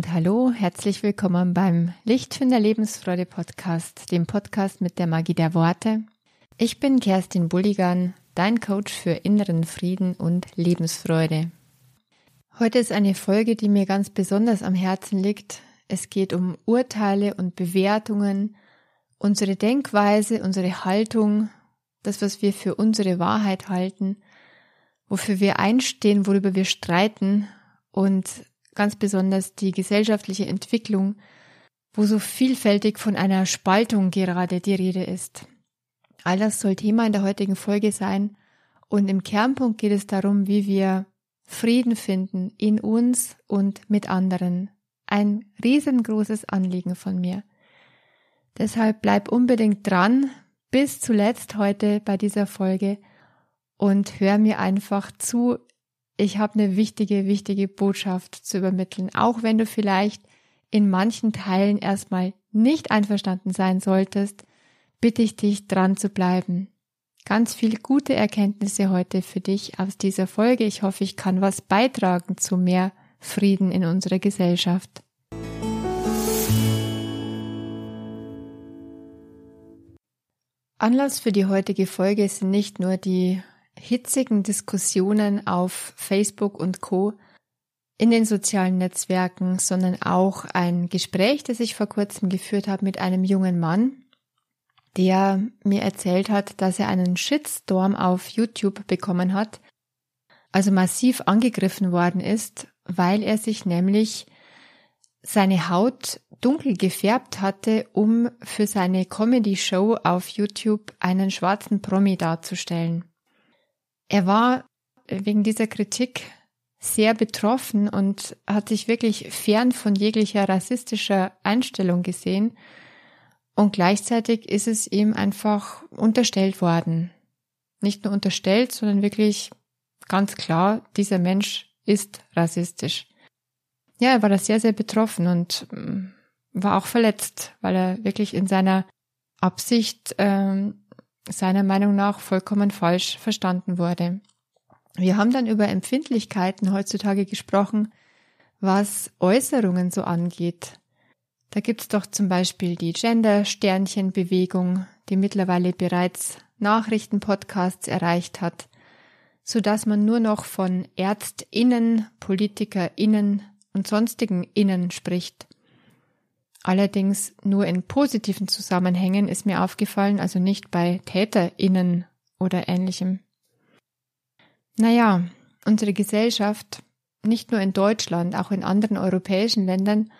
und hallo, herzlich willkommen beim Lichtfinder Lebensfreude Podcast, dem Podcast mit der Magie der Worte. Ich bin Kerstin Bulligan, dein Coach für inneren Frieden und Lebensfreude. Heute ist eine Folge, die mir ganz besonders am Herzen liegt. Es geht um Urteile und Bewertungen, unsere Denkweise, unsere Haltung, das, was wir für unsere Wahrheit halten, wofür wir einstehen, worüber wir streiten und ganz besonders die gesellschaftliche Entwicklung, wo so vielfältig von einer Spaltung gerade die Rede ist. All das soll Thema in der heutigen Folge sein und im Kernpunkt geht es darum, wie wir Frieden finden in uns und mit anderen. Ein riesengroßes Anliegen von mir. Deshalb bleib unbedingt dran bis zuletzt heute bei dieser Folge und hör mir einfach zu ich habe eine wichtige, wichtige Botschaft zu übermitteln, auch wenn du vielleicht in manchen Teilen erstmal nicht einverstanden sein solltest, bitte ich dich dran zu bleiben. Ganz viel gute Erkenntnisse heute für dich aus dieser Folge. Ich hoffe, ich kann was beitragen zu mehr Frieden in unserer Gesellschaft. Anlass für die heutige Folge sind nicht nur die hitzigen Diskussionen auf Facebook und Co in den sozialen Netzwerken, sondern auch ein Gespräch, das ich vor kurzem geführt habe mit einem jungen Mann, der mir erzählt hat, dass er einen Shitstorm auf YouTube bekommen hat, also massiv angegriffen worden ist, weil er sich nämlich seine Haut dunkel gefärbt hatte, um für seine Comedy-Show auf YouTube einen schwarzen Promi darzustellen. Er war wegen dieser Kritik sehr betroffen und hat sich wirklich fern von jeglicher rassistischer Einstellung gesehen. Und gleichzeitig ist es ihm einfach unterstellt worden. Nicht nur unterstellt, sondern wirklich ganz klar, dieser Mensch ist rassistisch. Ja, er war da sehr, sehr betroffen und mm, war auch verletzt, weil er wirklich in seiner Absicht ähm, seiner Meinung nach vollkommen falsch verstanden wurde. Wir haben dann über Empfindlichkeiten heutzutage gesprochen, was Äußerungen so angeht. Da gibt's doch zum Beispiel die Gender-Sternchen-Bewegung, die mittlerweile bereits Nachrichtenpodcasts erreicht hat, so dass man nur noch von ÄrztInnen, PolitikerInnen und sonstigen Innen spricht. Allerdings nur in positiven Zusammenhängen ist mir aufgefallen, also nicht bei TäterInnen oder ähnlichem. Naja, unsere Gesellschaft, nicht nur in Deutschland, auch in anderen europäischen Ländern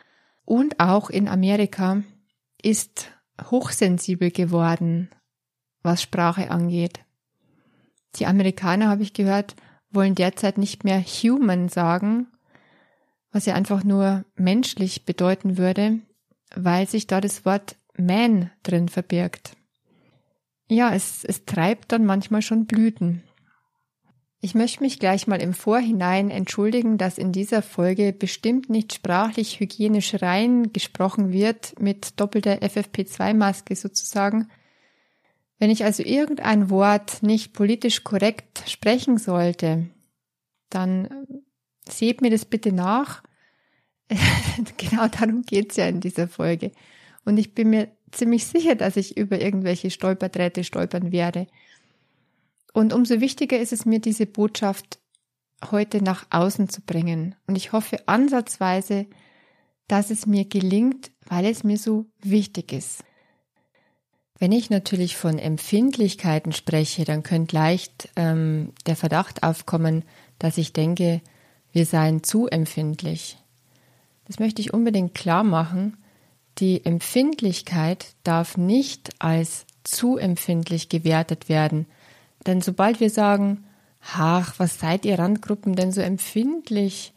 und auch in Amerika, ist hochsensibel geworden, was Sprache angeht. Die Amerikaner, habe ich gehört, wollen derzeit nicht mehr human sagen, was ja einfach nur menschlich bedeuten würde, weil sich da das Wort man drin verbirgt. Ja, es, es treibt dann manchmal schon Blüten. Ich möchte mich gleich mal im Vorhinein entschuldigen, dass in dieser Folge bestimmt nicht sprachlich hygienisch rein gesprochen wird mit doppelter FFP2-Maske sozusagen. Wenn ich also irgendein Wort nicht politisch korrekt sprechen sollte, dann seht mir das bitte nach genau darum geht's ja in dieser Folge. Und ich bin mir ziemlich sicher, dass ich über irgendwelche Stolperdrähte stolpern werde. Und umso wichtiger ist es mir, diese Botschaft heute nach außen zu bringen. Und ich hoffe ansatzweise, dass es mir gelingt, weil es mir so wichtig ist. Wenn ich natürlich von Empfindlichkeiten spreche, dann könnte leicht ähm, der Verdacht aufkommen, dass ich denke, wir seien zu empfindlich. Das möchte ich unbedingt klar machen. Die Empfindlichkeit darf nicht als zu empfindlich gewertet werden. Denn sobald wir sagen, ach, was seid ihr Randgruppen denn so empfindlich,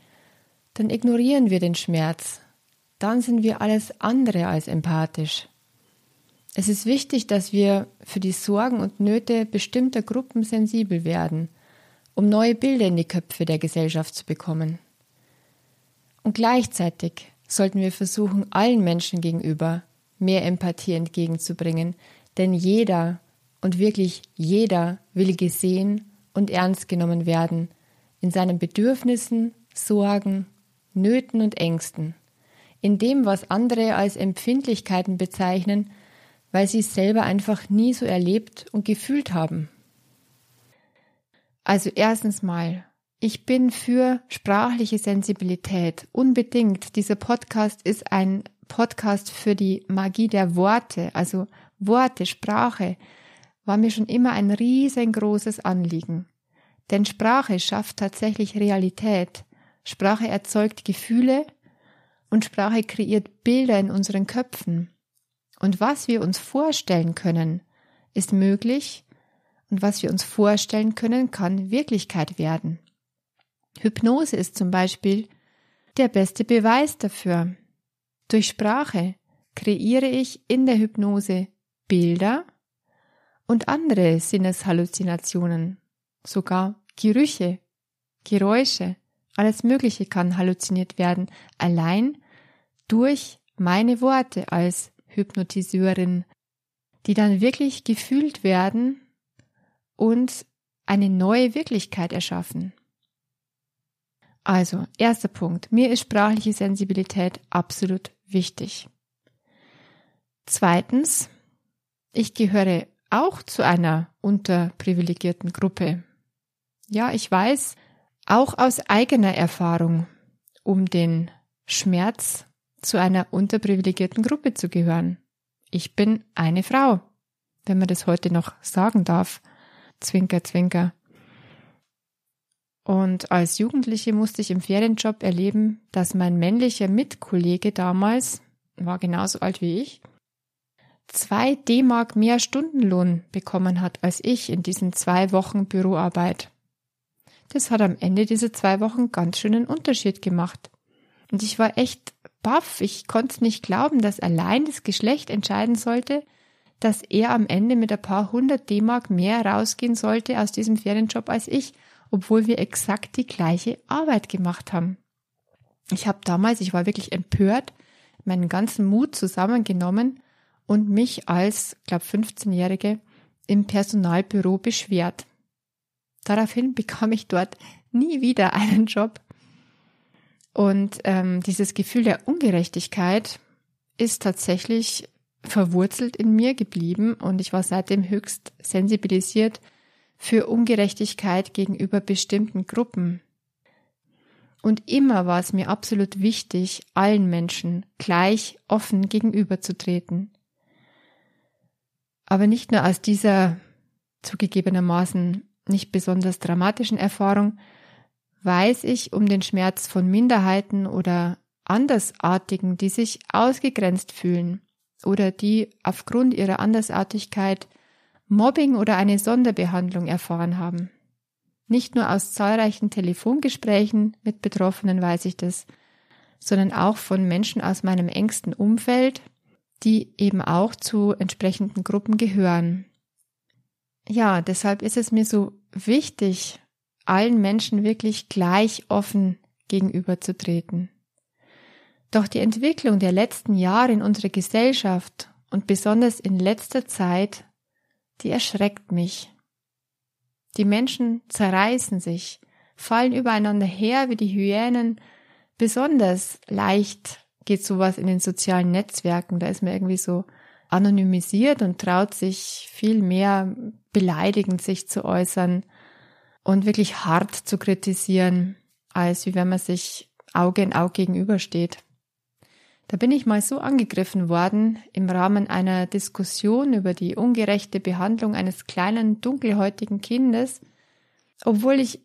dann ignorieren wir den Schmerz. Dann sind wir alles andere als empathisch. Es ist wichtig, dass wir für die Sorgen und Nöte bestimmter Gruppen sensibel werden, um neue Bilder in die Köpfe der Gesellschaft zu bekommen. Und gleichzeitig sollten wir versuchen, allen Menschen gegenüber mehr Empathie entgegenzubringen, denn jeder und wirklich jeder will gesehen und ernst genommen werden in seinen Bedürfnissen, Sorgen, Nöten und Ängsten. in dem, was andere als Empfindlichkeiten bezeichnen, weil sie es selber einfach nie so erlebt und gefühlt haben. Also erstens mal, ich bin für sprachliche Sensibilität. Unbedingt. Dieser Podcast ist ein Podcast für die Magie der Worte. Also Worte, Sprache war mir schon immer ein riesengroßes Anliegen. Denn Sprache schafft tatsächlich Realität. Sprache erzeugt Gefühle und Sprache kreiert Bilder in unseren Köpfen. Und was wir uns vorstellen können, ist möglich und was wir uns vorstellen können, kann Wirklichkeit werden. Hypnose ist zum Beispiel der beste Beweis dafür. Durch Sprache kreiere ich in der Hypnose Bilder und andere Sinneshalluzinationen, sogar Gerüche, Geräusche, alles Mögliche kann halluziniert werden, allein durch meine Worte als Hypnotiseurin, die dann wirklich gefühlt werden und eine neue Wirklichkeit erschaffen. Also, erster Punkt. Mir ist sprachliche Sensibilität absolut wichtig. Zweitens, ich gehöre auch zu einer unterprivilegierten Gruppe. Ja, ich weiß auch aus eigener Erfahrung um den Schmerz zu einer unterprivilegierten Gruppe zu gehören. Ich bin eine Frau, wenn man das heute noch sagen darf. Zwinker, zwinker. Und als Jugendliche musste ich im Ferienjob erleben, dass mein männlicher Mitkollege damals, war genauso alt wie ich, zwei D-Mark mehr Stundenlohn bekommen hat als ich in diesen zwei Wochen Büroarbeit. Das hat am Ende dieser zwei Wochen ganz schönen Unterschied gemacht. Und ich war echt baff. Ich konnte nicht glauben, dass allein das Geschlecht entscheiden sollte, dass er am Ende mit ein paar hundert D-Mark mehr rausgehen sollte aus diesem Ferienjob als ich, obwohl wir exakt die gleiche Arbeit gemacht haben. Ich habe damals, ich war wirklich empört, meinen ganzen Mut zusammengenommen und mich als, glaube 15-Jährige im Personalbüro beschwert. Daraufhin bekam ich dort nie wieder einen Job. Und ähm, dieses Gefühl der Ungerechtigkeit ist tatsächlich verwurzelt in mir geblieben und ich war seitdem höchst sensibilisiert für Ungerechtigkeit gegenüber bestimmten Gruppen. Und immer war es mir absolut wichtig, allen Menschen gleich offen gegenüberzutreten. Aber nicht nur aus dieser zugegebenermaßen nicht besonders dramatischen Erfahrung weiß ich um den Schmerz von Minderheiten oder Andersartigen, die sich ausgegrenzt fühlen oder die aufgrund ihrer Andersartigkeit Mobbing oder eine Sonderbehandlung erfahren haben. Nicht nur aus zahlreichen Telefongesprächen mit Betroffenen weiß ich das, sondern auch von Menschen aus meinem engsten Umfeld, die eben auch zu entsprechenden Gruppen gehören. Ja, deshalb ist es mir so wichtig, allen Menschen wirklich gleich offen gegenüberzutreten. Doch die Entwicklung der letzten Jahre in unserer Gesellschaft und besonders in letzter Zeit, die erschreckt mich. Die Menschen zerreißen sich, fallen übereinander her wie die Hyänen. Besonders leicht geht sowas in den sozialen Netzwerken. Da ist man irgendwie so anonymisiert und traut sich viel mehr beleidigend sich zu äußern und wirklich hart zu kritisieren, als wie wenn man sich Auge in Auge gegenübersteht. Da bin ich mal so angegriffen worden im Rahmen einer Diskussion über die ungerechte Behandlung eines kleinen dunkelhäutigen Kindes, obwohl ich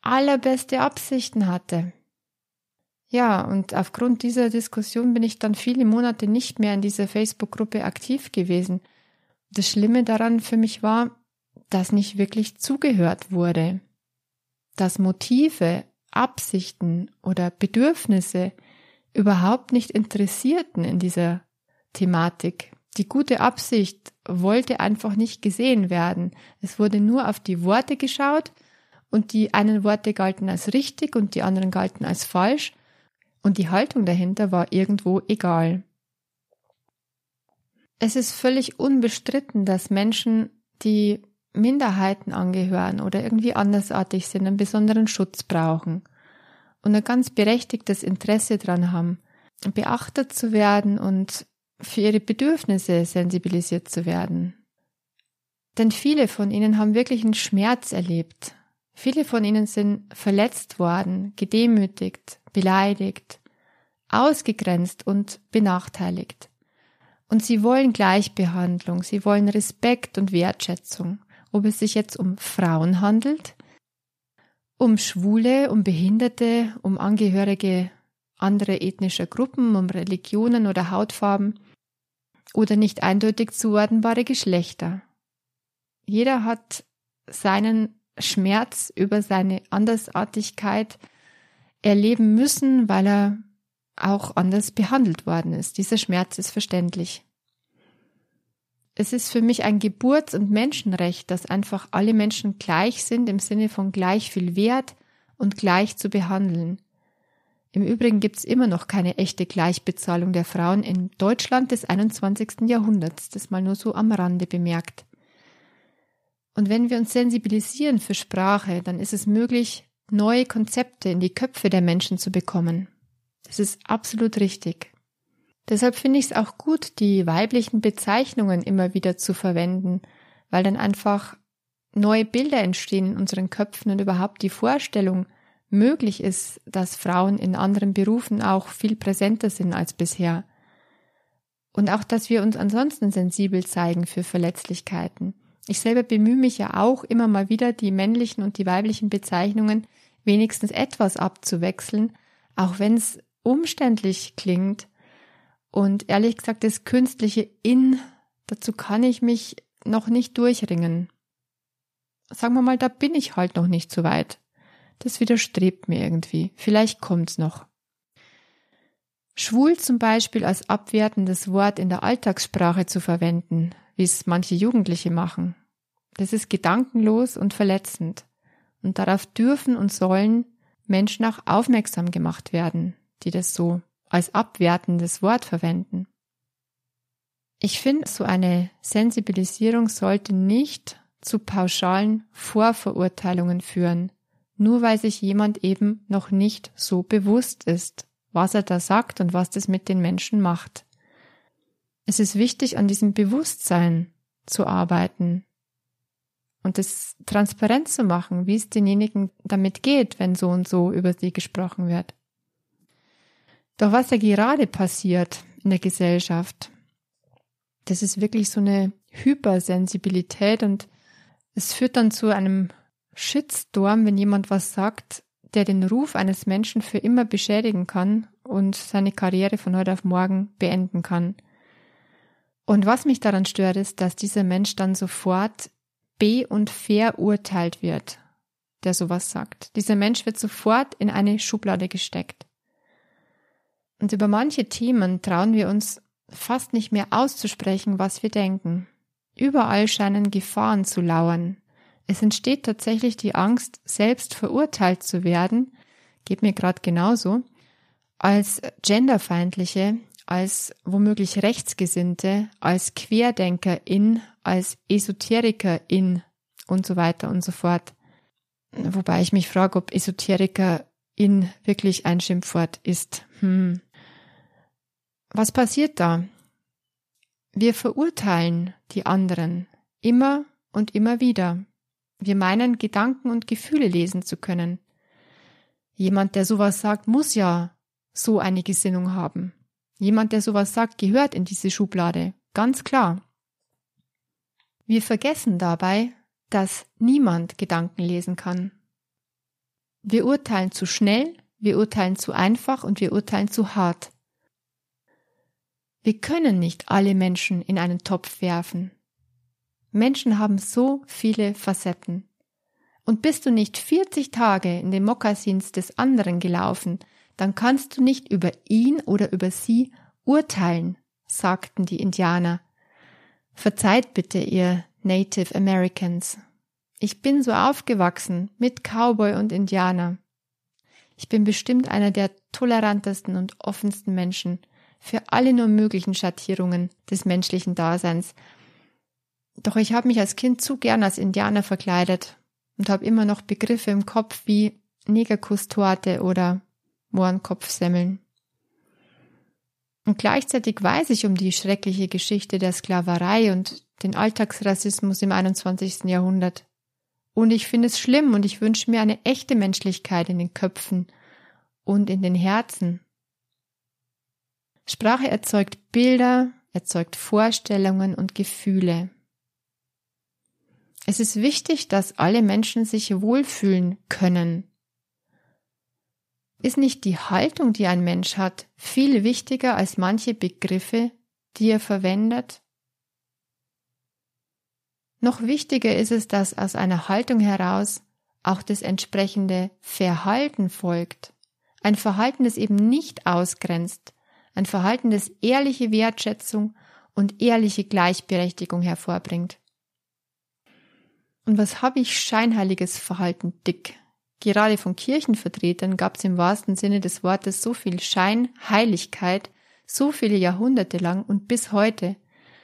allerbeste Absichten hatte. Ja, und aufgrund dieser Diskussion bin ich dann viele Monate nicht mehr in dieser Facebook-Gruppe aktiv gewesen. Das Schlimme daran für mich war, dass nicht wirklich zugehört wurde, dass Motive, Absichten oder Bedürfnisse überhaupt nicht interessierten in dieser Thematik. Die gute Absicht wollte einfach nicht gesehen werden. Es wurde nur auf die Worte geschaut und die einen Worte galten als richtig und die anderen galten als falsch und die Haltung dahinter war irgendwo egal. Es ist völlig unbestritten, dass Menschen, die Minderheiten angehören oder irgendwie andersartig sind, einen besonderen Schutz brauchen und ein ganz berechtigtes Interesse dran haben, beachtet zu werden und für ihre Bedürfnisse sensibilisiert zu werden. Denn viele von ihnen haben wirklich einen Schmerz erlebt. Viele von ihnen sind verletzt worden, gedemütigt, beleidigt, ausgegrenzt und benachteiligt. Und sie wollen Gleichbehandlung, sie wollen Respekt und Wertschätzung, ob es sich jetzt um Frauen handelt, um Schwule, um Behinderte, um Angehörige anderer ethnischer Gruppen, um Religionen oder Hautfarben oder nicht eindeutig zuordnbare Geschlechter. Jeder hat seinen Schmerz über seine Andersartigkeit erleben müssen, weil er auch anders behandelt worden ist. Dieser Schmerz ist verständlich. Es ist für mich ein Geburts- und Menschenrecht, dass einfach alle Menschen gleich sind im Sinne von gleich viel Wert und gleich zu behandeln. Im Übrigen gibt es immer noch keine echte Gleichbezahlung der Frauen in Deutschland des 21. Jahrhunderts, das mal nur so am Rande bemerkt. Und wenn wir uns sensibilisieren für Sprache, dann ist es möglich, neue Konzepte in die Köpfe der Menschen zu bekommen. Das ist absolut richtig. Deshalb finde ich es auch gut, die weiblichen Bezeichnungen immer wieder zu verwenden, weil dann einfach neue Bilder entstehen in unseren Köpfen und überhaupt die Vorstellung möglich ist, dass Frauen in anderen Berufen auch viel präsenter sind als bisher. Und auch, dass wir uns ansonsten sensibel zeigen für Verletzlichkeiten. Ich selber bemühe mich ja auch immer mal wieder, die männlichen und die weiblichen Bezeichnungen wenigstens etwas abzuwechseln, auch wenn es umständlich klingt. Und ehrlich gesagt, das künstliche In, dazu kann ich mich noch nicht durchringen. Sagen wir mal, da bin ich halt noch nicht so weit. Das widerstrebt mir irgendwie. Vielleicht kommt's noch. Schwul zum Beispiel als abwertendes Wort in der Alltagssprache zu verwenden, wie es manche Jugendliche machen. Das ist gedankenlos und verletzend. Und darauf dürfen und sollen Menschen auch aufmerksam gemacht werden, die das so als abwertendes Wort verwenden. Ich finde, so eine Sensibilisierung sollte nicht zu pauschalen Vorverurteilungen führen, nur weil sich jemand eben noch nicht so bewusst ist, was er da sagt und was das mit den Menschen macht. Es ist wichtig, an diesem Bewusstsein zu arbeiten und das transparent zu machen, wie es denjenigen damit geht, wenn so und so über sie gesprochen wird. Doch was ja gerade passiert in der Gesellschaft, das ist wirklich so eine Hypersensibilität und es führt dann zu einem Shitstorm, wenn jemand was sagt, der den Ruf eines Menschen für immer beschädigen kann und seine Karriere von heute auf morgen beenden kann. Und was mich daran stört, ist, dass dieser Mensch dann sofort be- und verurteilt wird, der sowas sagt. Dieser Mensch wird sofort in eine Schublade gesteckt. Und über manche Themen trauen wir uns fast nicht mehr auszusprechen, was wir denken. Überall scheinen Gefahren zu lauern. Es entsteht tatsächlich die Angst, selbst verurteilt zu werden, geht mir gerade genauso, als genderfeindliche, als womöglich Rechtsgesinnte, als Querdenkerin, als Esoterikerin und so weiter und so fort. Wobei ich mich frage, ob Esoterikerin wirklich ein Schimpfwort ist. Hm. Was passiert da? Wir verurteilen die anderen immer und immer wieder. Wir meinen, Gedanken und Gefühle lesen zu können. Jemand, der sowas sagt, muss ja so eine Gesinnung haben. Jemand, der sowas sagt, gehört in diese Schublade. Ganz klar. Wir vergessen dabei, dass niemand Gedanken lesen kann. Wir urteilen zu schnell, wir urteilen zu einfach und wir urteilen zu hart. Wir können nicht alle Menschen in einen Topf werfen. Menschen haben so viele Facetten. Und bist du nicht 40 Tage in den Mokassins des anderen gelaufen, dann kannst du nicht über ihn oder über sie urteilen, sagten die Indianer. Verzeiht bitte, ihr Native Americans. Ich bin so aufgewachsen mit Cowboy und Indianer. Ich bin bestimmt einer der tolerantesten und offensten Menschen für alle nur möglichen Schattierungen des menschlichen Daseins. Doch ich habe mich als Kind zu gern als Indianer verkleidet und habe immer noch Begriffe im Kopf wie Negerkusstorte oder Mohrenkopfsemmeln. Und gleichzeitig weiß ich um die schreckliche Geschichte der Sklaverei und den Alltagsrassismus im 21. Jahrhundert. Und ich finde es schlimm und ich wünsche mir eine echte Menschlichkeit in den Köpfen und in den Herzen. Sprache erzeugt Bilder, erzeugt Vorstellungen und Gefühle. Es ist wichtig, dass alle Menschen sich wohlfühlen können. Ist nicht die Haltung, die ein Mensch hat, viel wichtiger als manche Begriffe, die er verwendet? Noch wichtiger ist es, dass aus einer Haltung heraus auch das entsprechende Verhalten folgt. Ein Verhalten, das eben nicht ausgrenzt, ein Verhalten, das ehrliche Wertschätzung und ehrliche Gleichberechtigung hervorbringt. Und was habe ich scheinheiliges Verhalten dick? Gerade von Kirchenvertretern gab es im wahrsten Sinne des Wortes so viel Scheinheiligkeit, so viele Jahrhunderte lang und bis heute,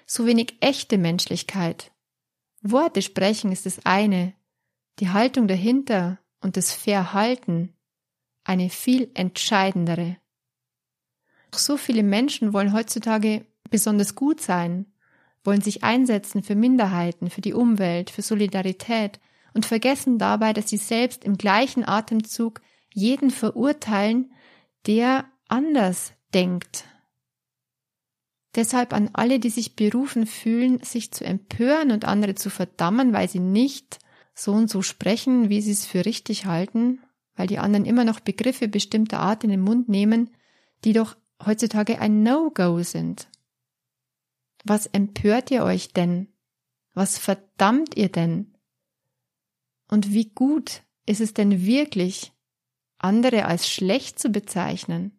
so wenig echte Menschlichkeit. Worte sprechen ist das eine, die Haltung dahinter und das Verhalten eine viel entscheidendere. So viele Menschen wollen heutzutage besonders gut sein, wollen sich einsetzen für Minderheiten, für die Umwelt, für Solidarität und vergessen dabei, dass sie selbst im gleichen Atemzug jeden verurteilen, der anders denkt. Deshalb an alle, die sich berufen fühlen, sich zu empören und andere zu verdammen, weil sie nicht so und so sprechen, wie sie es für richtig halten, weil die anderen immer noch Begriffe bestimmter Art in den Mund nehmen, die doch heutzutage ein No-Go sind. Was empört ihr euch denn? Was verdammt ihr denn? Und wie gut ist es denn wirklich, andere als schlecht zu bezeichnen?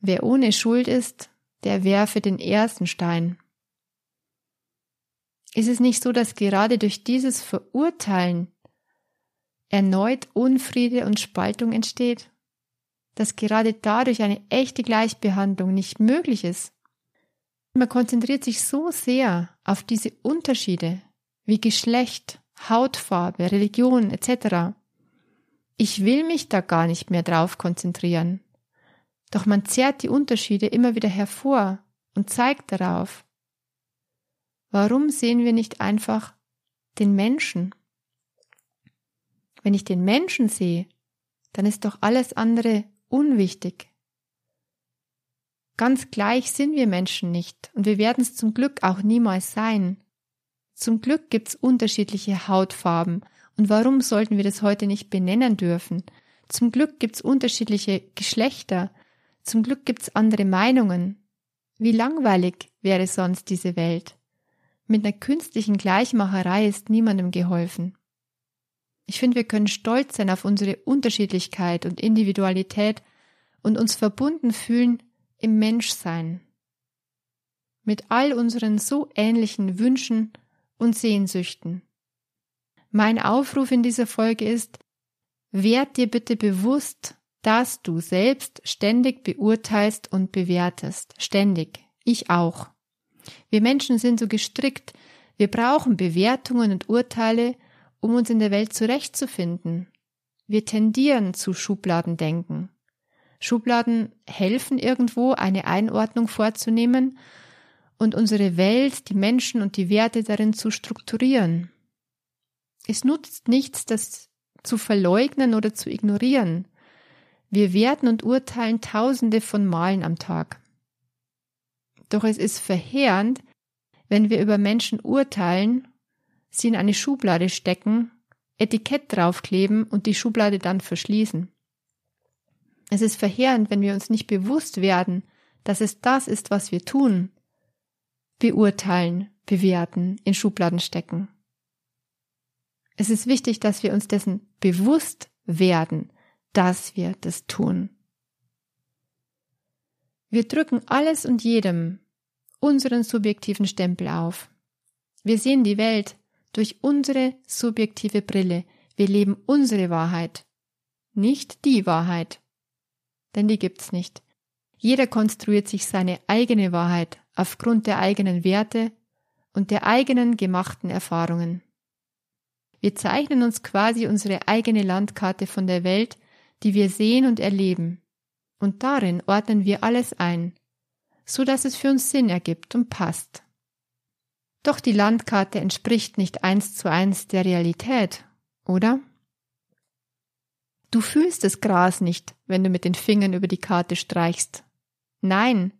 Wer ohne Schuld ist, der werfe den ersten Stein. Ist es nicht so, dass gerade durch dieses Verurteilen erneut Unfriede und Spaltung entsteht? Dass gerade dadurch eine echte Gleichbehandlung nicht möglich ist? Man konzentriert sich so sehr auf diese Unterschiede wie Geschlecht, Hautfarbe, Religion etc. Ich will mich da gar nicht mehr drauf konzentrieren. Doch man zerrt die Unterschiede immer wieder hervor und zeigt darauf. Warum sehen wir nicht einfach den Menschen? Wenn ich den Menschen sehe, dann ist doch alles andere unwichtig. Ganz gleich sind wir Menschen nicht und wir werden es zum Glück auch niemals sein. Zum Glück gibt's unterschiedliche Hautfarben und warum sollten wir das heute nicht benennen dürfen? Zum Glück gibt's unterschiedliche Geschlechter, zum Glück gibt's andere Meinungen. Wie langweilig wäre sonst diese Welt? Mit einer künstlichen Gleichmacherei ist niemandem geholfen. Ich finde, wir können stolz sein auf unsere Unterschiedlichkeit und Individualität und uns verbunden fühlen im Menschsein. Mit all unseren so ähnlichen Wünschen und Sehnsüchten. Mein Aufruf in dieser Folge ist, werd dir bitte bewusst, dass du selbst ständig beurteilst und bewertest. Ständig. Ich auch. Wir Menschen sind so gestrickt, wir brauchen Bewertungen und Urteile, um uns in der Welt zurechtzufinden. Wir tendieren zu Schubladendenken. Schubladen helfen irgendwo, eine Einordnung vorzunehmen und unsere Welt, die Menschen und die Werte darin zu strukturieren. Es nutzt nichts, das zu verleugnen oder zu ignorieren. Wir werten und urteilen tausende von Malen am Tag. Doch es ist verheerend, wenn wir über Menschen urteilen, sie in eine Schublade stecken, Etikett draufkleben und die Schublade dann verschließen. Es ist verheerend, wenn wir uns nicht bewusst werden, dass es das ist, was wir tun. Beurteilen, bewerten, in Schubladen stecken. Es ist wichtig, dass wir uns dessen bewusst werden, dass wir das tun. Wir drücken alles und jedem unseren subjektiven Stempel auf. Wir sehen die Welt durch unsere subjektive Brille. Wir leben unsere Wahrheit, nicht die Wahrheit denn die gibt's nicht. Jeder konstruiert sich seine eigene Wahrheit aufgrund der eigenen Werte und der eigenen gemachten Erfahrungen. Wir zeichnen uns quasi unsere eigene Landkarte von der Welt, die wir sehen und erleben, und darin ordnen wir alles ein, so dass es für uns Sinn ergibt und passt. Doch die Landkarte entspricht nicht eins zu eins der Realität, oder? Du fühlst das Gras nicht, wenn du mit den Fingern über die Karte streichst. Nein.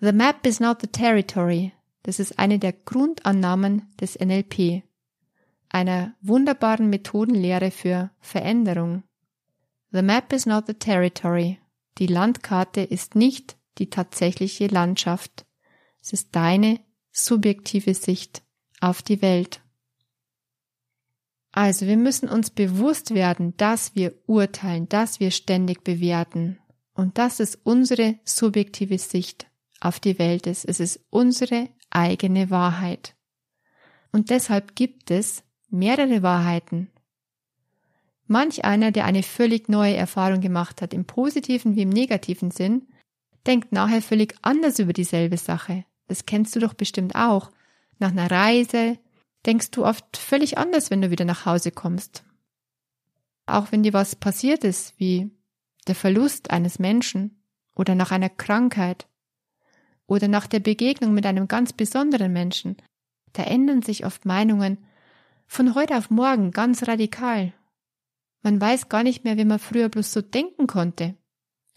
The map is not the territory. Das ist eine der Grundannahmen des NLP, einer wunderbaren Methodenlehre für Veränderung. The map is not the territory. Die Landkarte ist nicht die tatsächliche Landschaft. Es ist deine subjektive Sicht auf die Welt. Also wir müssen uns bewusst werden, dass wir urteilen, dass wir ständig bewerten. Und dass es unsere subjektive Sicht auf die Welt ist. Es ist unsere eigene Wahrheit. Und deshalb gibt es mehrere Wahrheiten. Manch einer, der eine völlig neue Erfahrung gemacht hat, im positiven wie im negativen Sinn, denkt nachher völlig anders über dieselbe Sache. Das kennst du doch bestimmt auch. Nach einer Reise denkst du oft völlig anders, wenn du wieder nach Hause kommst. Auch wenn dir was passiert ist, wie der Verlust eines Menschen oder nach einer Krankheit oder nach der Begegnung mit einem ganz besonderen Menschen, da ändern sich oft Meinungen von heute auf morgen ganz radikal. Man weiß gar nicht mehr, wie man früher bloß so denken konnte.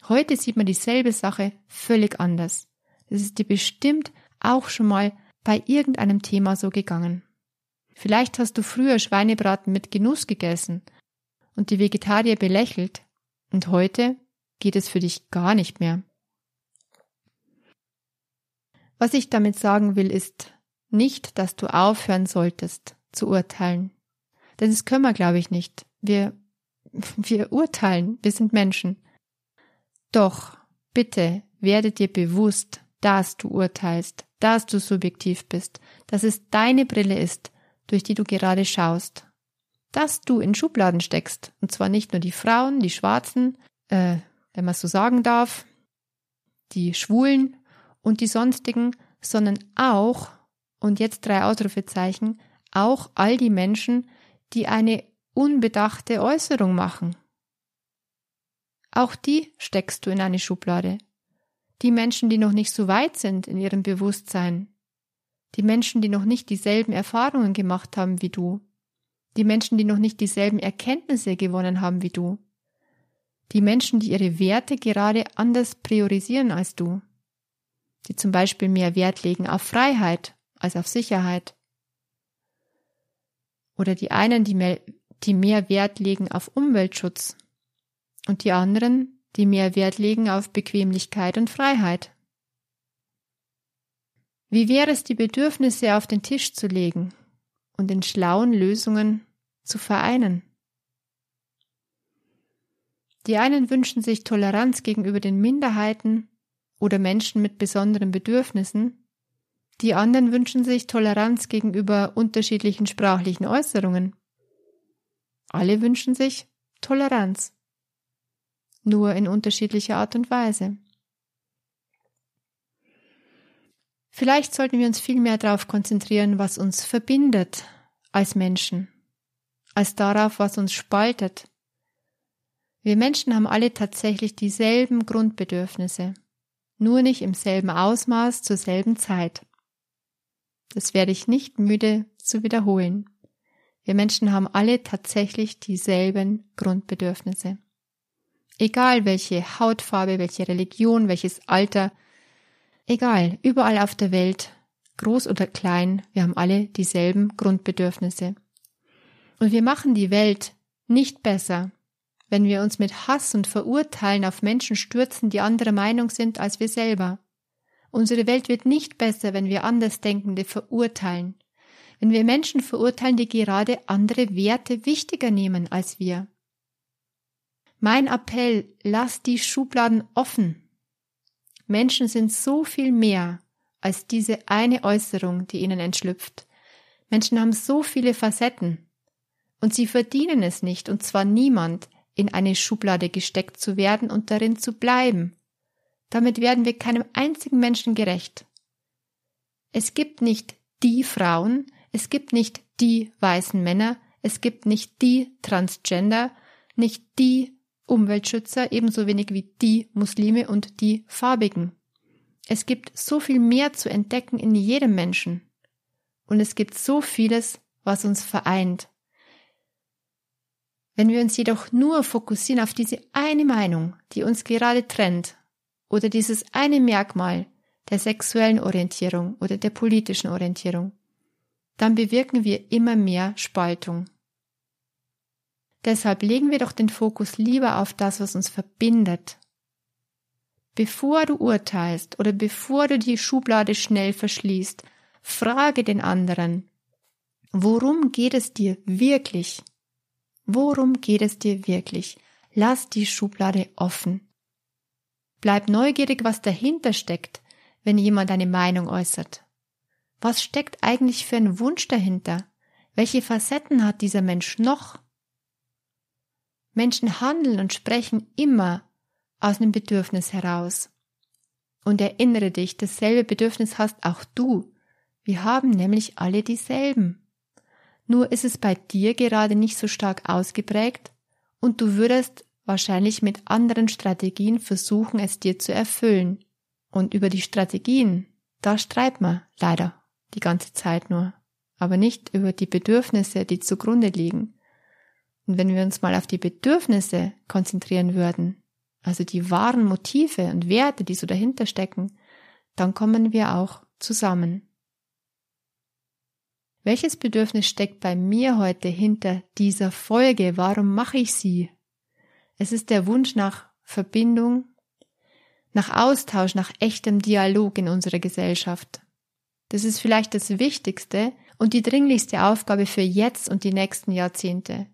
Heute sieht man dieselbe Sache völlig anders. Das ist dir bestimmt auch schon mal bei irgendeinem Thema so gegangen. Vielleicht hast du früher Schweinebraten mit Genuss gegessen und die Vegetarier belächelt, und heute geht es für dich gar nicht mehr. Was ich damit sagen will, ist nicht, dass du aufhören solltest zu urteilen. Denn das können wir, glaube ich, nicht. Wir, wir urteilen, wir sind Menschen. Doch, bitte, werde dir bewusst, dass du urteilst, dass du subjektiv bist, dass es deine Brille ist, durch die du gerade schaust. Dass du in Schubladen steckst, und zwar nicht nur die Frauen, die Schwarzen, äh, wenn man so sagen darf, die Schwulen und die sonstigen, sondern auch, und jetzt drei Ausrufezeichen, auch all die Menschen, die eine unbedachte Äußerung machen. Auch die steckst du in eine Schublade. Die Menschen, die noch nicht so weit sind in ihrem Bewusstsein. Die Menschen, die noch nicht dieselben Erfahrungen gemacht haben wie du. Die Menschen, die noch nicht dieselben Erkenntnisse gewonnen haben wie du. Die Menschen, die ihre Werte gerade anders priorisieren als du. Die zum Beispiel mehr Wert legen auf Freiheit als auf Sicherheit. Oder die einen, die mehr, die mehr Wert legen auf Umweltschutz und die anderen, die mehr Wert legen auf Bequemlichkeit und Freiheit. Wie wäre es, die Bedürfnisse auf den Tisch zu legen und in schlauen Lösungen zu vereinen? Die einen wünschen sich Toleranz gegenüber den Minderheiten oder Menschen mit besonderen Bedürfnissen, die anderen wünschen sich Toleranz gegenüber unterschiedlichen sprachlichen Äußerungen. Alle wünschen sich Toleranz nur in unterschiedlicher Art und Weise. Vielleicht sollten wir uns viel mehr darauf konzentrieren, was uns verbindet als Menschen, als darauf, was uns spaltet. Wir Menschen haben alle tatsächlich dieselben Grundbedürfnisse, nur nicht im selben Ausmaß zur selben Zeit. Das werde ich nicht müde zu wiederholen. Wir Menschen haben alle tatsächlich dieselben Grundbedürfnisse. Egal welche Hautfarbe, welche Religion, welches Alter, egal, überall auf der Welt, groß oder klein, wir haben alle dieselben Grundbedürfnisse. Und wir machen die Welt nicht besser, wenn wir uns mit Hass und Verurteilen auf Menschen stürzen, die anderer Meinung sind als wir selber. Unsere Welt wird nicht besser, wenn wir Andersdenkende verurteilen, wenn wir Menschen verurteilen, die gerade andere Werte wichtiger nehmen als wir. Mein Appell, lass die Schubladen offen. Menschen sind so viel mehr als diese eine Äußerung, die ihnen entschlüpft. Menschen haben so viele Facetten. Und sie verdienen es nicht, und zwar niemand, in eine Schublade gesteckt zu werden und darin zu bleiben. Damit werden wir keinem einzigen Menschen gerecht. Es gibt nicht die Frauen, es gibt nicht die weißen Männer, es gibt nicht die Transgender, nicht die Umweltschützer ebenso wenig wie die Muslime und die Farbigen. Es gibt so viel mehr zu entdecken in jedem Menschen. Und es gibt so vieles, was uns vereint. Wenn wir uns jedoch nur fokussieren auf diese eine Meinung, die uns gerade trennt, oder dieses eine Merkmal der sexuellen Orientierung oder der politischen Orientierung, dann bewirken wir immer mehr Spaltung. Deshalb legen wir doch den Fokus lieber auf das, was uns verbindet. Bevor du urteilst oder bevor du die Schublade schnell verschließt, frage den anderen, worum geht es dir wirklich? Worum geht es dir wirklich? Lass die Schublade offen. Bleib neugierig, was dahinter steckt, wenn jemand eine Meinung äußert. Was steckt eigentlich für ein Wunsch dahinter? Welche Facetten hat dieser Mensch noch? Menschen handeln und sprechen immer aus einem Bedürfnis heraus. Und erinnere dich, dasselbe Bedürfnis hast auch du. Wir haben nämlich alle dieselben. Nur ist es bei dir gerade nicht so stark ausgeprägt und du würdest wahrscheinlich mit anderen Strategien versuchen, es dir zu erfüllen. Und über die Strategien, da streiten wir leider die ganze Zeit nur, aber nicht über die Bedürfnisse, die zugrunde liegen. Und wenn wir uns mal auf die Bedürfnisse konzentrieren würden, also die wahren Motive und Werte, die so dahinter stecken, dann kommen wir auch zusammen. Welches Bedürfnis steckt bei mir heute hinter dieser Folge? Warum mache ich sie? Es ist der Wunsch nach Verbindung, nach Austausch, nach echtem Dialog in unserer Gesellschaft. Das ist vielleicht das Wichtigste und die dringlichste Aufgabe für jetzt und die nächsten Jahrzehnte.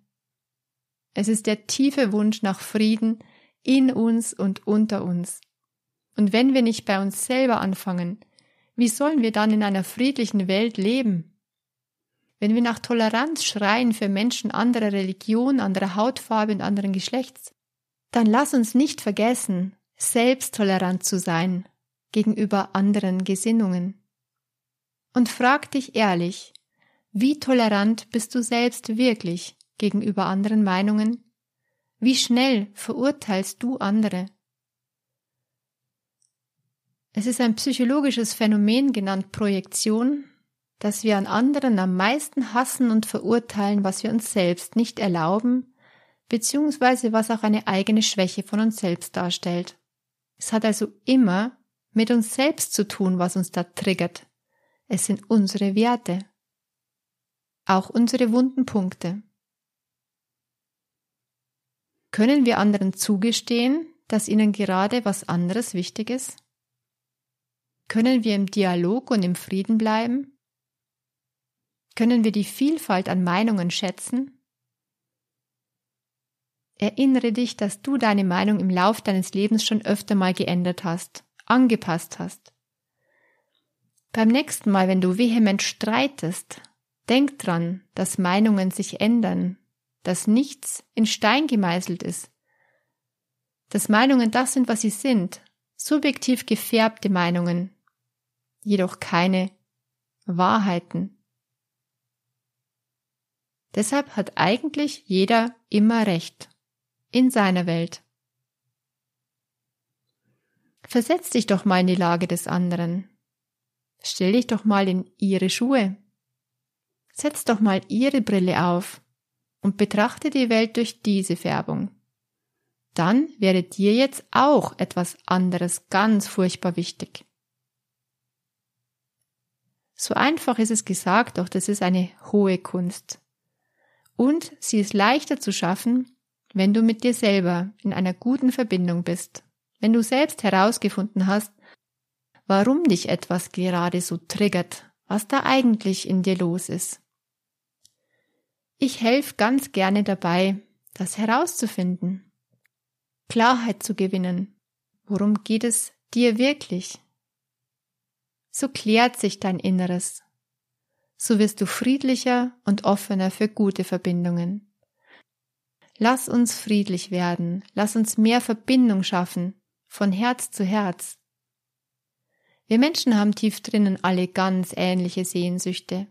Es ist der tiefe Wunsch nach Frieden in uns und unter uns. Und wenn wir nicht bei uns selber anfangen, wie sollen wir dann in einer friedlichen Welt leben? Wenn wir nach Toleranz schreien für Menschen anderer Religion, anderer Hautfarbe und anderen Geschlechts, dann lass uns nicht vergessen, selbst tolerant zu sein gegenüber anderen Gesinnungen und frag dich ehrlich, wie tolerant bist du selbst wirklich gegenüber anderen Meinungen? Wie schnell verurteilst du andere? Es ist ein psychologisches Phänomen genannt Projektion, dass wir an anderen am meisten hassen und verurteilen, was wir uns selbst nicht erlauben, beziehungsweise was auch eine eigene Schwäche von uns selbst darstellt. Es hat also immer mit uns selbst zu tun, was uns da triggert, es sind unsere Werte, auch unsere wunden Punkte. Können wir anderen zugestehen, dass ihnen gerade was anderes wichtig ist? Können wir im Dialog und im Frieden bleiben? Können wir die Vielfalt an Meinungen schätzen? Erinnere dich, dass du deine Meinung im Lauf deines Lebens schon öfter mal geändert hast, angepasst hast. Beim nächsten Mal, wenn du vehement streitest, denk dran, dass Meinungen sich ändern, dass nichts in Stein gemeißelt ist, dass Meinungen das sind, was sie sind, subjektiv gefärbte Meinungen, jedoch keine Wahrheiten. Deshalb hat eigentlich jeder immer Recht in seiner Welt. Versetz dich doch mal in die Lage des anderen. Stell dich doch mal in ihre Schuhe. Setz doch mal ihre Brille auf und betrachte die Welt durch diese Färbung. Dann wäre dir jetzt auch etwas anderes ganz furchtbar wichtig. So einfach ist es gesagt, doch das ist eine hohe Kunst. Und sie ist leichter zu schaffen, wenn du mit dir selber in einer guten Verbindung bist, wenn du selbst herausgefunden hast, warum dich etwas gerade so triggert, was da eigentlich in dir los ist. Ich helfe ganz gerne dabei, das herauszufinden, Klarheit zu gewinnen. Worum geht es dir wirklich? So klärt sich dein Inneres. So wirst du friedlicher und offener für gute Verbindungen. Lass uns friedlich werden, lass uns mehr Verbindung schaffen, von Herz zu Herz, wir Menschen haben tief drinnen alle ganz ähnliche Sehnsüchte.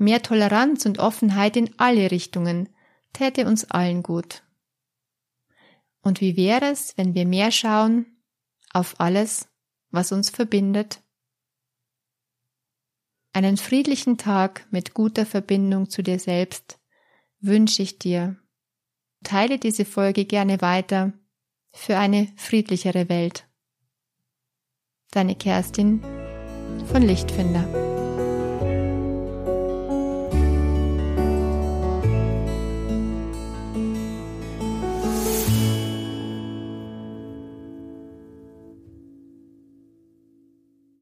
Mehr Toleranz und Offenheit in alle Richtungen täte uns allen gut. Und wie wäre es, wenn wir mehr schauen auf alles, was uns verbindet. Einen friedlichen Tag mit guter Verbindung zu dir selbst wünsche ich dir. Teile diese Folge gerne weiter für eine friedlichere Welt. Deine Kerstin von Lichtfinder.